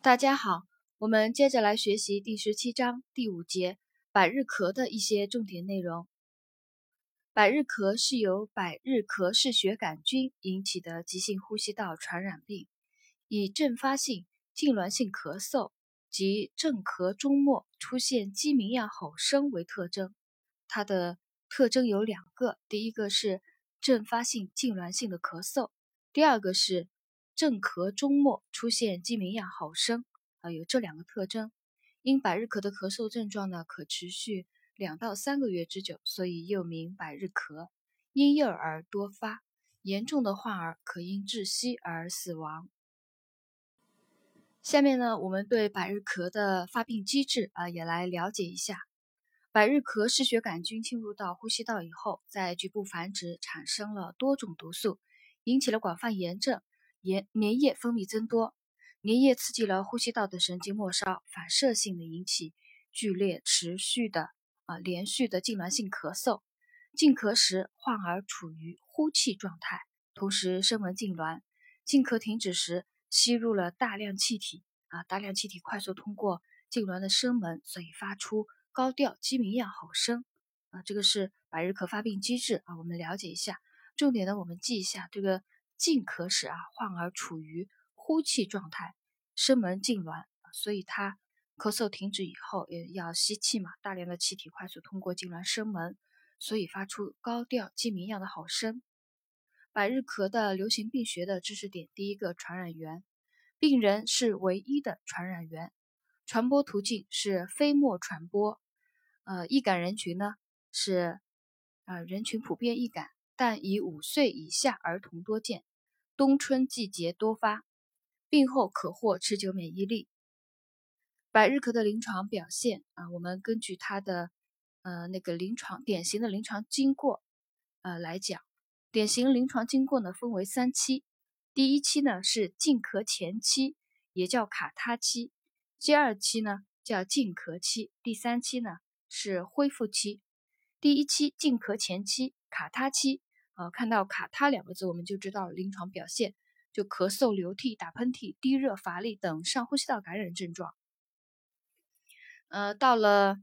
大家好，我们接着来学习第十七章第五节百日咳的一些重点内容。百日咳是由百日咳嗜血杆菌引起的急性呼吸道传染病，以阵发性、痉挛性咳嗽及阵咳终末出现鸡鸣样吼声为特征。它的特征有两个，第一个是阵发性、痉挛性的咳嗽，第二个是。正咳终末出现鸡鸣样吼声啊，有这两个特征。因百日咳的咳嗽症状呢，可持续两到三个月之久，所以又名百日咳。婴幼儿多发，严重的患儿可因窒息而死亡。下面呢，我们对百日咳的发病机制啊，也来了解一下。百日咳嗜血杆菌侵入到呼吸道以后，在局部繁殖，产生了多种毒素，引起了广泛炎症。粘粘液分泌增多，粘液刺激了呼吸道的神经末梢，反射性的引起剧烈、持续的啊连续的痉挛性咳嗽。静咳时，患儿处于呼气状态，同时声门痉挛。静咳停止时，吸入了大量气体啊，大量气体快速通过痉挛的声门，所以发出高调鸡鸣样吼声啊。这个是百日咳发病机制啊，我们了解一下。重点呢，我们记一下这个。静咳时啊，患儿处于呼气状态，声门痉挛，所以他咳嗽停止以后，也要吸气嘛，大量的气体快速通过痉挛声门，所以发出高调鸡鸣样的吼声。百日咳的流行病学的知识点，第一个传染源，病人是唯一的传染源，传播途径是飞沫传播，呃，易感人群呢是呃人群普遍易感，但以五岁以下儿童多见。冬春季节多发，病后可获持久免疫力。百日咳的临床表现啊，我们根据它的呃那个临床典型的临床经过呃来讲，典型临床经过呢分为三期，第一期呢是进咳前期，也叫卡他期；第二期呢叫静咳期；第三期呢是恢复期。第一期静咳前期，卡他期。呃，看到卡他两个字，我们就知道临床表现，就咳嗽、流涕、打喷嚏、低热、乏力等上呼吸道感染症状。呃，到了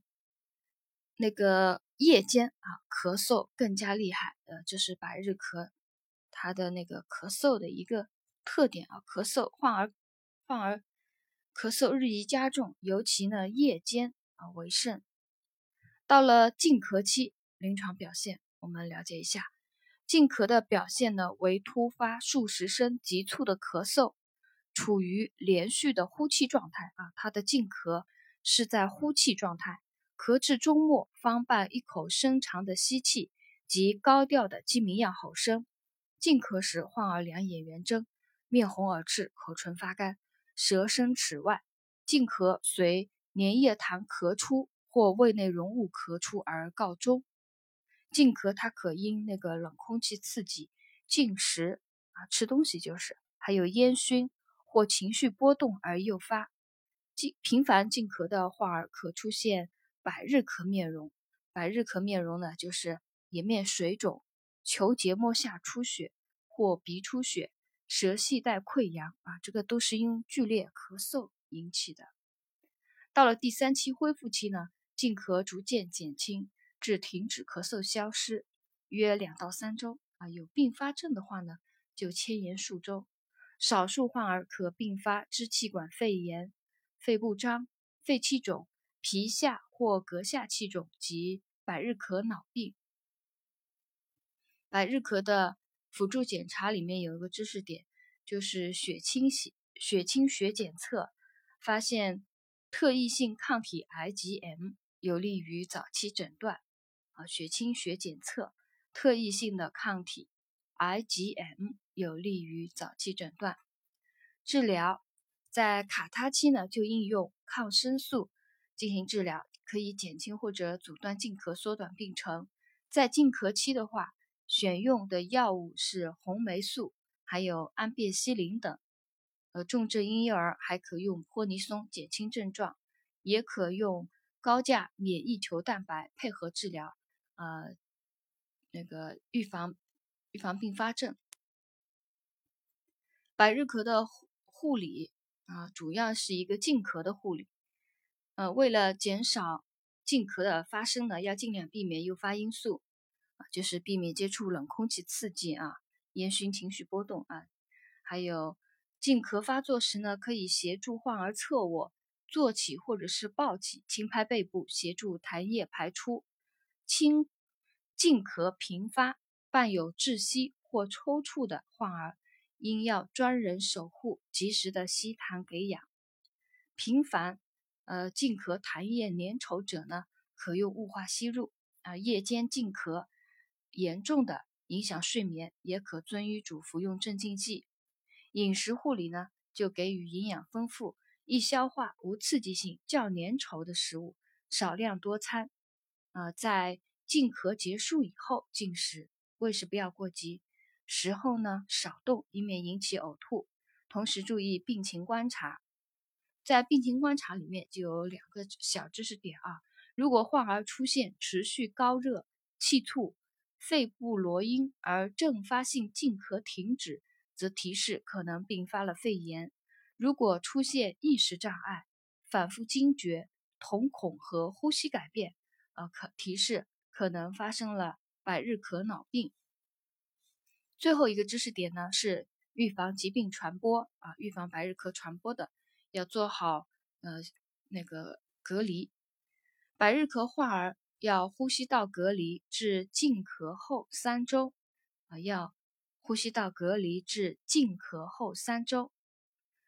那个夜间啊，咳嗽更加厉害，呃，这是百日咳它的那个咳嗽的一个特点啊，咳嗽患儿患儿咳嗽日益加重，尤其呢夜间啊为甚。到了静咳期，临床表现我们了解一下。静咳的表现呢，为突发数十声急促的咳嗽，处于连续的呼气状态啊。它的静咳是在呼气状态，咳至终末方伴一口深长的吸气及高调的鸡鸣样吼声。静咳时，患儿两眼圆睁，面红耳赤，口唇发干，舌伸齿外。静咳随粘液痰咳出或胃内容物咳出而告终。静咳，它可因那个冷空气刺激、进食啊吃东西就是，还有烟熏或情绪波动而诱发。静频繁静咳的患儿可出现百日咳面容。百日咳面容呢，就是颜面水肿、球结膜下出血或鼻出血、舌系带溃疡啊，这个都是因剧烈咳嗽引起的。到了第三期恢复期呢，静咳逐渐减轻。至停止咳嗽消失，约两到三周啊。有并发症的话呢，就迁延数周。少数患儿可并发支气管肺炎、肺部张、肺气肿、皮下或膈下气肿及百日咳脑病。百日咳的辅助检查里面有一个知识点，就是血清血血清学检测，发现特异性抗体 IgM，有利于早期诊断。啊，血清学检测特异性的抗体 IgM 有利于早期诊断。治疗在卡他期呢，就应用抗生素进行治疗，可以减轻或者阻断静咳，缩短病程。在静咳期的话，选用的药物是红霉素，还有氨卞西林等。呃，重症婴幼儿还可用泼尼松减轻症状，也可用高价免疫球蛋白配合治疗。呃，那个预防预防并发症，百日咳的护护理啊，主要是一个静咳的护理。呃，为了减少静咳的发生呢，要尽量避免诱发因素啊，就是避免接触冷空气刺激啊，烟熏情绪波动啊，还有静咳发作时呢，可以协助患儿侧卧、坐起或者是抱起，轻拍背部，协助痰液排出。轻静咳频发、伴有窒息或抽搐的患儿，应要专人守护，及时的吸痰给氧。频繁。呃，静咳痰液粘稠者呢，可用雾化吸入啊。夜间静咳严重的影响睡眠，也可遵医嘱服用镇静剂。饮食护理呢，就给予营养丰富、易消化、无刺激性、较粘稠的食物，少量多餐。呃，在进咳结束以后进食，喂食不要过急。食后呢，少动，以免引起呕吐。同时注意病情观察。在病情观察里面就有两个小知识点啊。如果患儿出现持续高热、气促、肺部罗音而阵发性静咳停止，则提示可能并发了肺炎。如果出现意识障碍、反复惊厥、瞳孔和呼吸改变，呃，可提示可能发生了百日咳脑病。最后一个知识点呢是预防疾病传播啊，预防百日咳传播的。要做好呃那个隔离，百日咳患儿要呼吸道隔离至静咳后三周啊，要呼吸道隔离至静咳后三周。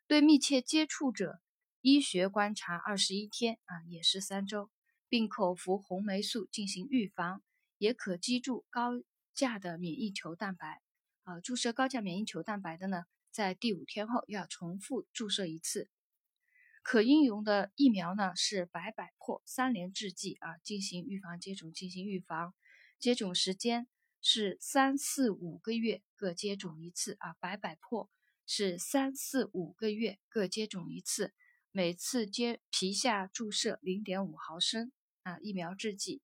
对密切接触者，医学观察二十一天啊，也是三周，并口服红霉素进行预防，也可击注高价的免疫球蛋白啊。注射高价免疫球蛋白的呢，在第五天后要重复注射一次。可应用的疫苗呢是百百破三联制剂啊，进行预防接种，进行预防，接种时间是三四五个月各接种一次啊，百百破是三四五个月各接种一次，每次接皮下注射零点五毫升啊，疫苗制剂，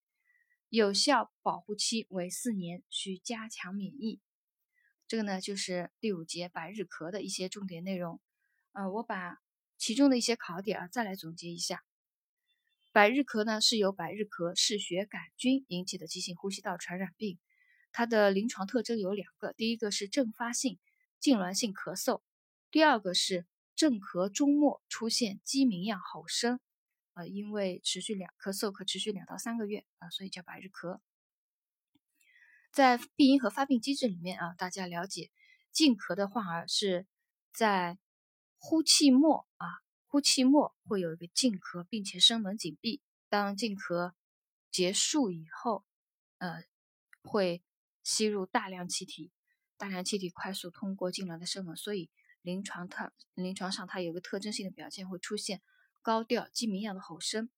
有效保护期为四年，需加强免疫。这个呢就是第五节百日咳的一些重点内容，呃，我把。其中的一些考点啊，再来总结一下。百日咳呢，是由百日咳嗜血杆菌引起的急性呼吸道传染病。它的临床特征有两个，第一个是阵发性痉挛性咳嗽，第二个是阵咳终末出现鸡鸣样吼声。呃，因为持续两咳嗽可持续两到三个月啊，所以叫百日咳。在病因和发病机制里面啊，大家了解，静咳的患儿是在。呼气末啊，呼气末会有一个静咳，并且声门紧闭。当静咳结束以后，呃，会吸入大量气体，大量气体快速通过痉挛的声门，所以临床它临床上它有个特征性的表现，会出现高调鸡鸣样的吼声。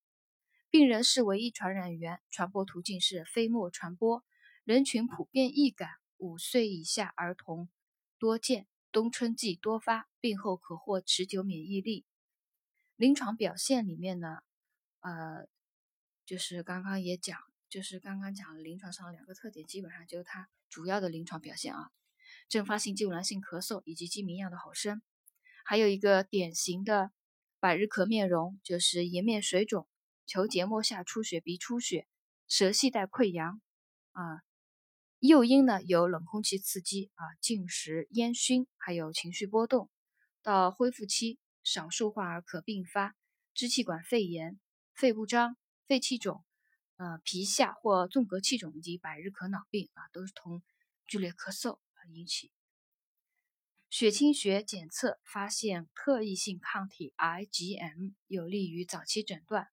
病人是唯一传染源，传播途径是飞沫传播。人群普遍易感，五岁以下儿童多见。冬春季多发，病后可获持久免疫力。临床表现里面呢，呃，就是刚刚也讲，就是刚刚讲了临床上两个特点，基本上就是它主要的临床表现啊，阵发性痉挛性咳嗽以及鸡鸣样的吼声，还有一个典型的百日咳面容，就是颜面水肿、球结膜下出血、鼻出血、舌系带溃疡啊。诱因呢有冷空气刺激啊、进食、烟熏，还有情绪波动。到恢复期，少数患儿可并发支气管肺炎、肺不张、肺气肿、呃皮下或纵隔气肿以及百日咳脑病啊，都是同剧烈咳嗽啊引起。血清学检测发现特异性抗体 IgM，有利于早期诊断。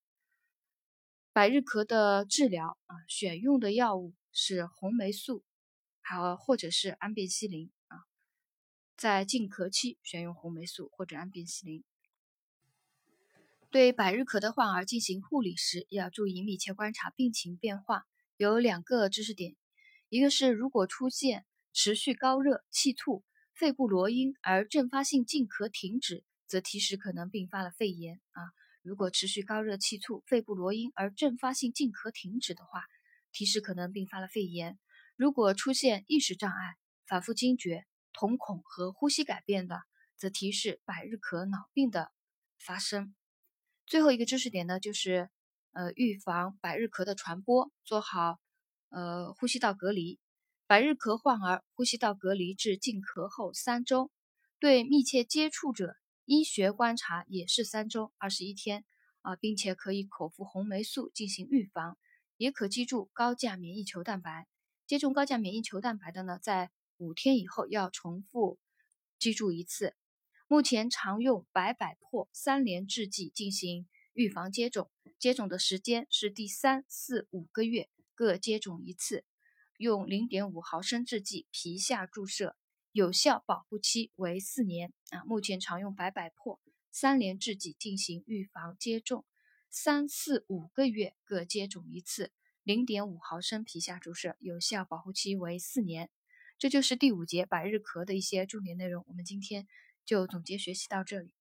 百日咳的治疗啊，选用的药物。是红霉素，还有或者是氨变西林啊，在禁咳期选用红霉素或者氨变西林。对百日咳的患儿进行护理时，要注意密切观察病情变化。有两个知识点，一个是如果出现持续高热、气促、肺部罗音而阵发性静咳停止，则提示可能并发了肺炎啊。如果持续高热、气促、肺部罗音而阵发性静咳停止的话，提示可能并发了肺炎。如果出现意识障碍、反复惊厥、瞳孔和呼吸改变的，则提示百日咳脑病的发生。最后一个知识点呢，就是呃预防百日咳的传播，做好呃呼吸道隔离。百日咳患儿呼吸道隔离至禁咳后三周，对密切接触者医学观察也是三周二十一天啊，并且可以口服红霉素进行预防，也可击注高价免疫球蛋白。接种高价免疫球蛋白的呢，在五天以后要重复击注一次。目前常用百百破三联制剂进行预防接种，接种的时间是第三、四、五个月各接种一次。用零点五毫升制剂皮下注射，有效保护期为四年啊。目前常用百百破三联制剂进行预防接种，三四五个月各接种一次，零点五毫升皮下注射，有效保护期为四年。这就是第五节百日咳的一些重点内容。我们今天就总结学习到这里。